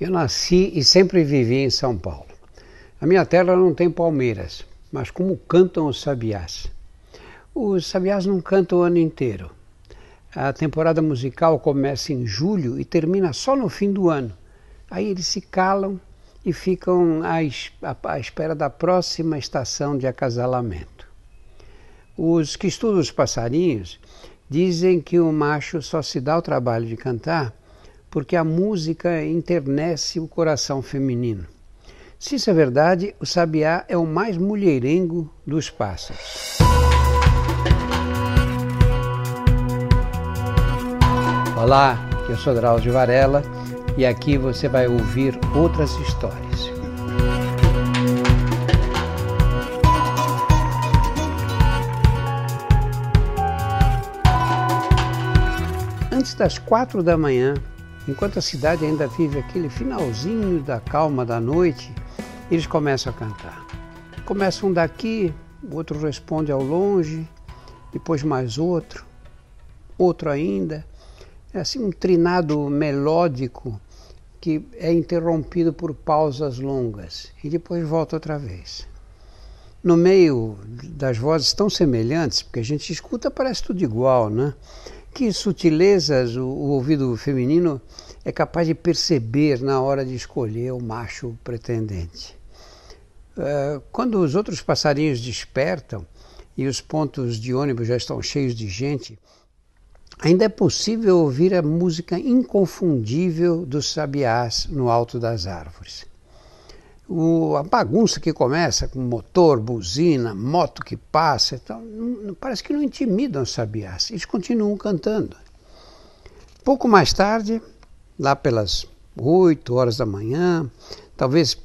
Eu nasci e sempre vivi em São Paulo. A minha terra não tem palmeiras, mas como cantam os sabiás. Os sabiás não cantam o ano inteiro. A temporada musical começa em julho e termina só no fim do ano. Aí eles se calam e ficam à, à espera da próxima estação de acasalamento. Os que estudam os passarinhos dizem que o macho só se dá o trabalho de cantar porque a música enternece o coração feminino. Se isso é verdade, o sabiá é o mais mulherengo dos pássaros. Olá, eu sou Drauzio Varela e aqui você vai ouvir outras histórias. Antes das quatro da manhã, Enquanto a cidade ainda vive aquele finalzinho da calma da noite, eles começam a cantar. Começam um daqui, o outro responde ao longe, depois mais outro, outro ainda. É assim um trinado melódico que é interrompido por pausas longas e depois volta outra vez. No meio das vozes tão semelhantes, porque a gente escuta parece tudo igual, né? Que sutilezas o, o ouvido feminino é capaz de perceber na hora de escolher o macho pretendente. Uh, quando os outros passarinhos despertam e os pontos de ônibus já estão cheios de gente, ainda é possível ouvir a música inconfundível dos sabiás no alto das árvores o, a bagunça que começa com motor, buzina, moto que passa, então, não, parece que não intimidam os sabiás. Eles continuam cantando. Pouco mais tarde, lá pelas 8 horas da manhã, talvez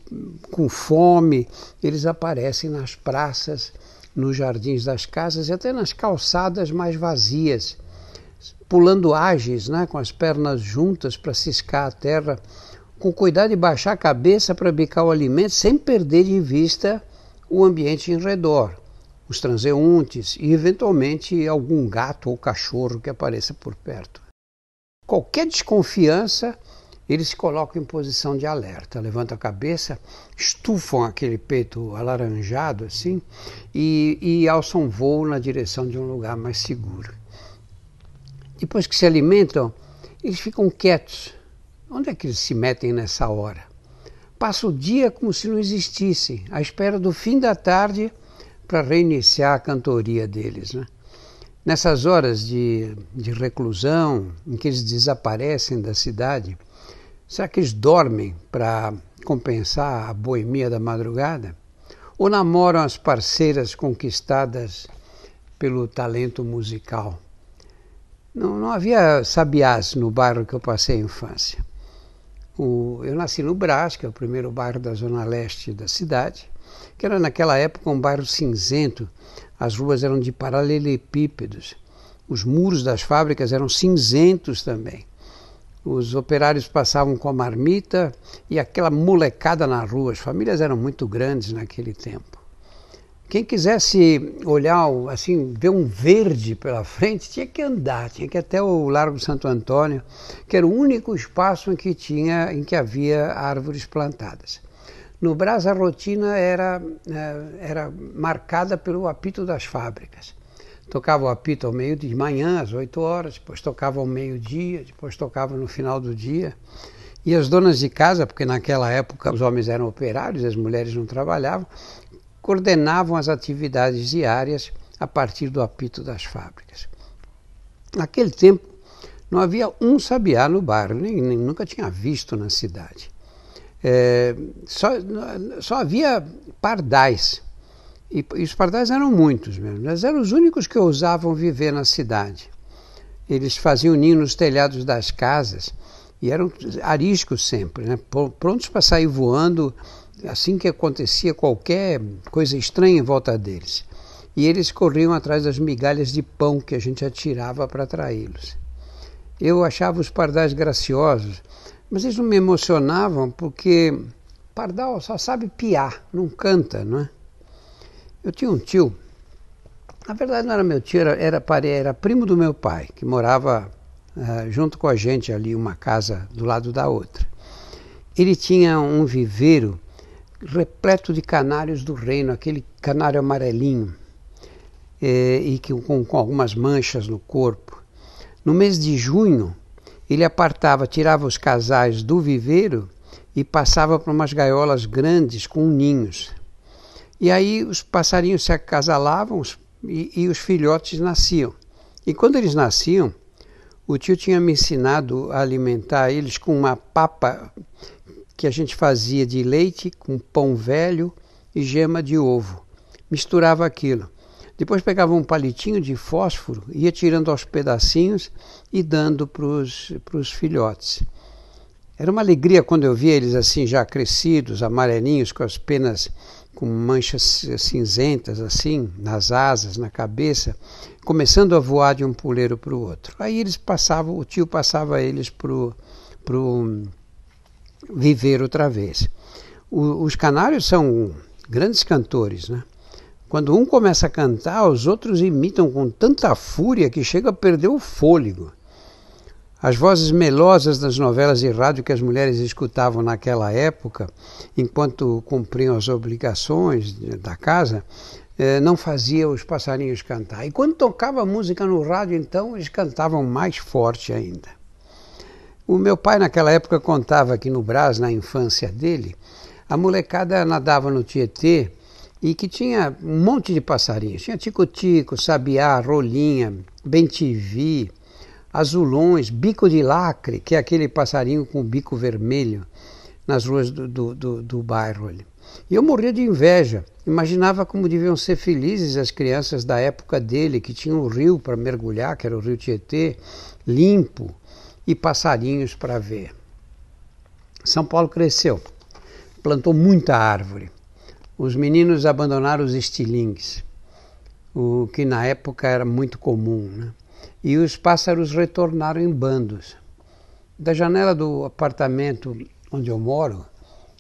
com fome, eles aparecem nas praças, nos jardins das casas e até nas calçadas mais vazias, pulando ágeis, né, com as pernas juntas para ciscar a terra com cuidado de baixar a cabeça para bicar o alimento sem perder de vista o ambiente em redor, os transeuntes e eventualmente algum gato ou cachorro que apareça por perto. Qualquer desconfiança, eles se colocam em posição de alerta, levantam a cabeça, estufam aquele peito alaranjado assim e, e alçam voo na direção de um lugar mais seguro. Depois que se alimentam, eles ficam quietos, Onde é que eles se metem nessa hora? Passa o dia como se não existissem, à espera do fim da tarde para reiniciar a cantoria deles. Né? Nessas horas de, de reclusão, em que eles desaparecem da cidade, será que eles dormem para compensar a boemia da madrugada? Ou namoram as parceiras conquistadas pelo talento musical? Não, não havia sabiás no bairro que eu passei a infância. O, eu nasci no Brás, que é o primeiro bairro da zona leste da cidade, que era naquela época um bairro cinzento. As ruas eram de paralelepípedos. Os muros das fábricas eram cinzentos também. Os operários passavam com a marmita e aquela molecada na rua. As famílias eram muito grandes naquele tempo. Quem quisesse olhar, assim, ver um verde pela frente, tinha que andar, tinha que ir até o Largo Santo Antônio, que era o único espaço em que, tinha, em que havia árvores plantadas. No Brás, a rotina era, eh, era marcada pelo apito das fábricas. Tocava o apito ao meio de manhã, às 8 horas, depois tocava ao meio-dia, depois tocava no final do dia. E as donas de casa, porque naquela época os homens eram operários, as mulheres não trabalhavam, coordenavam as atividades diárias a partir do apito das fábricas. Naquele tempo, não havia um sabiá no bairro, nem, nem nunca tinha visto na cidade. É, só, só havia pardais, e, e, os pardais eram muitos mesmo, mas eram os únicos que ousavam viver na cidade. Eles faziam ninho nos telhados das casas e eram ariscos sempre, né, prontos para sair voando assim que acontecia qualquer coisa estranha em volta deles. E eles corriam atrás das migalhas de pão que a gente atirava para atraí-los. Eu achava os pardais graciosos, mas eles não me emocionavam porque pardal só sabe piar, não canta, não é? Eu tinha um tio, na verdade não era meu tio, era, era, era primo do meu pai, que morava uh, junto com a gente ali, uma casa do lado da outra. ele tinha um viveiro repleto de canários do reino, aquele canário amarelinho, é, e que, com, com algumas manchas no corpo. No mês de junho, ele apartava, tirava os casais do viveiro e passava para umas gaiolas grandes com ninhos. E aí os passarinhos se acasalavam e, e os filhotes nasciam. E quando eles nasciam, o tio tinha me ensinado a alimentar eles com uma papa que a gente fazia de leite com pão velho e gema de ovo. Misturava aquilo. Depois pegava um palitinho de fósforo, ia tirando aos pedacinhos e dando para os filhotes. Era uma alegria quando eu via eles assim já crescidos, amarelinhos, com as penas com manchas cinzentas assim nas asas, na cabeça, começando a voar de um puleiro para o outro. Aí eles passavam, o tio passava eles para o viver outra vez. O, os canários são grandes cantores, né? Quando um começa a cantar, os outros imitam com tanta fúria que chega a perder o fôlego. As vozes melosas das novelas de rádio que as mulheres escutavam naquela época, enquanto cumpriam as obrigações da casa, eh, não fazia os passarinhos cantar. E quando tocava música no rádio, então, eles cantavam mais forte ainda. O meu pai, naquela época, contava que no Brás, na infância dele, a molecada nadava no Tietê e que tinha um monte de passarinhos. Tinha tico-tico, sabiá, rolinha, bentivi, azulões, bico de lacre, que é aquele passarinho com o bico vermelho nas ruas do, do, do, do bairro ali. E eu morria de inveja. Imaginava como deviam ser felizes as crianças da época dele, que tinham o rio para mergulhar, que era o rio Tietê, limpo, e passarinhos para ver. São Paulo cresceu, plantou muita árvore. Os meninos abandonaram os estilingues, o que na época era muito comum, né? e os pássaros retornaram em bandos. Da janela do apartamento onde eu moro,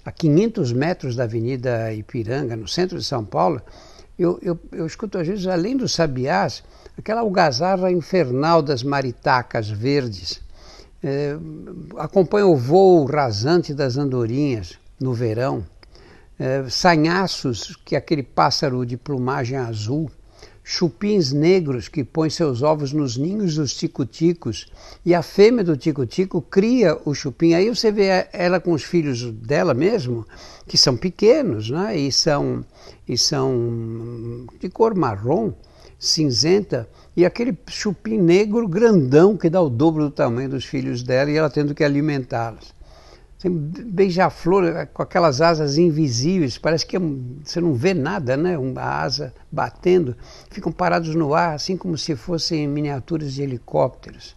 a 500 metros da Avenida Ipiranga, no centro de São Paulo, eu, eu, eu escuto às vezes, além dos sabiás, aquela algazarra infernal das maritacas verdes é, acompanha o voo rasante das andorinhas no verão, é, sanhaços, que é aquele pássaro de plumagem azul, chupins negros que põem seus ovos nos ninhos dos tico-ticos e a fêmea do tico-tico cria o chupim. Aí você vê ela com os filhos dela mesmo, que são pequenos né? e, são, e são de cor marrom, cinzenta, e aquele chupim negro grandão que dá o dobro do tamanho dos filhos dela e ela tendo que alimentá-los. Beija-flor eh, com aquelas asas invisíveis, parece que é você não vê nada, né? Uma asa batendo, ficam parados no ar, assim como se fossem miniaturas de helicópteros.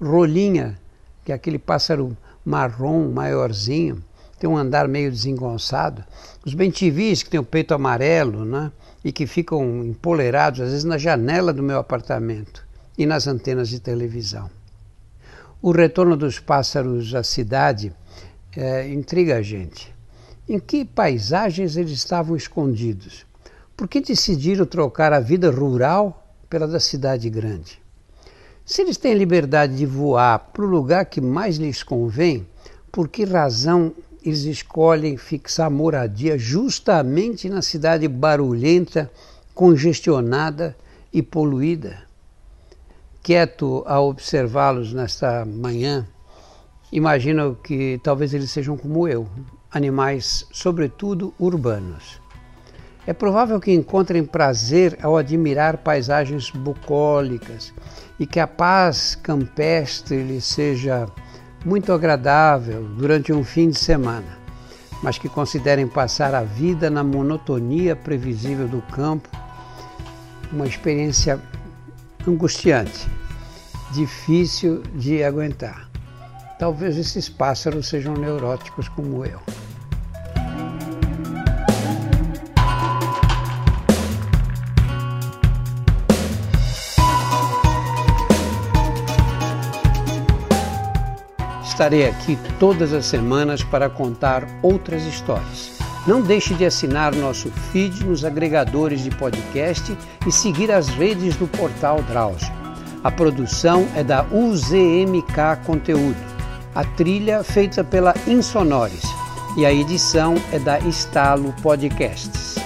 Rolinha, que é aquele pássaro marrom maiorzinho, tem um andar meio desengonçado. Os bentivis, que tem o peito amarelo, né? e que ficam empolerados, às vezes, na janela do meu apartamento e nas antenas de televisão. O retorno dos pássaros à cidade é, intriga a gente. Em que paisagens eles estavam escondidos? Por que decidiram trocar a vida rural pela da cidade grande? Se eles têm liberdade de voar para o lugar que mais lhes convém, por que razão eles escolhem fixar moradia justamente na cidade barulhenta, congestionada e poluída. Quieto a observá-los nesta manhã, imagino que talvez eles sejam como eu, animais, sobretudo urbanos. É provável que encontrem prazer ao admirar paisagens bucólicas e que a paz campestre lhes seja muito agradável durante um fim de semana, mas que considerem passar a vida na monotonia previsível do campo, uma experiência angustiante, difícil de aguentar. Talvez esses pássaros sejam neuróticos como eu. Estarei aqui todas as semanas para contar outras histórias. Não deixe de assinar nosso feed nos agregadores de podcast e seguir as redes do portal Drauzio. A produção é da UZMK Conteúdo. A trilha feita pela Insonores e a edição é da Estalo Podcasts.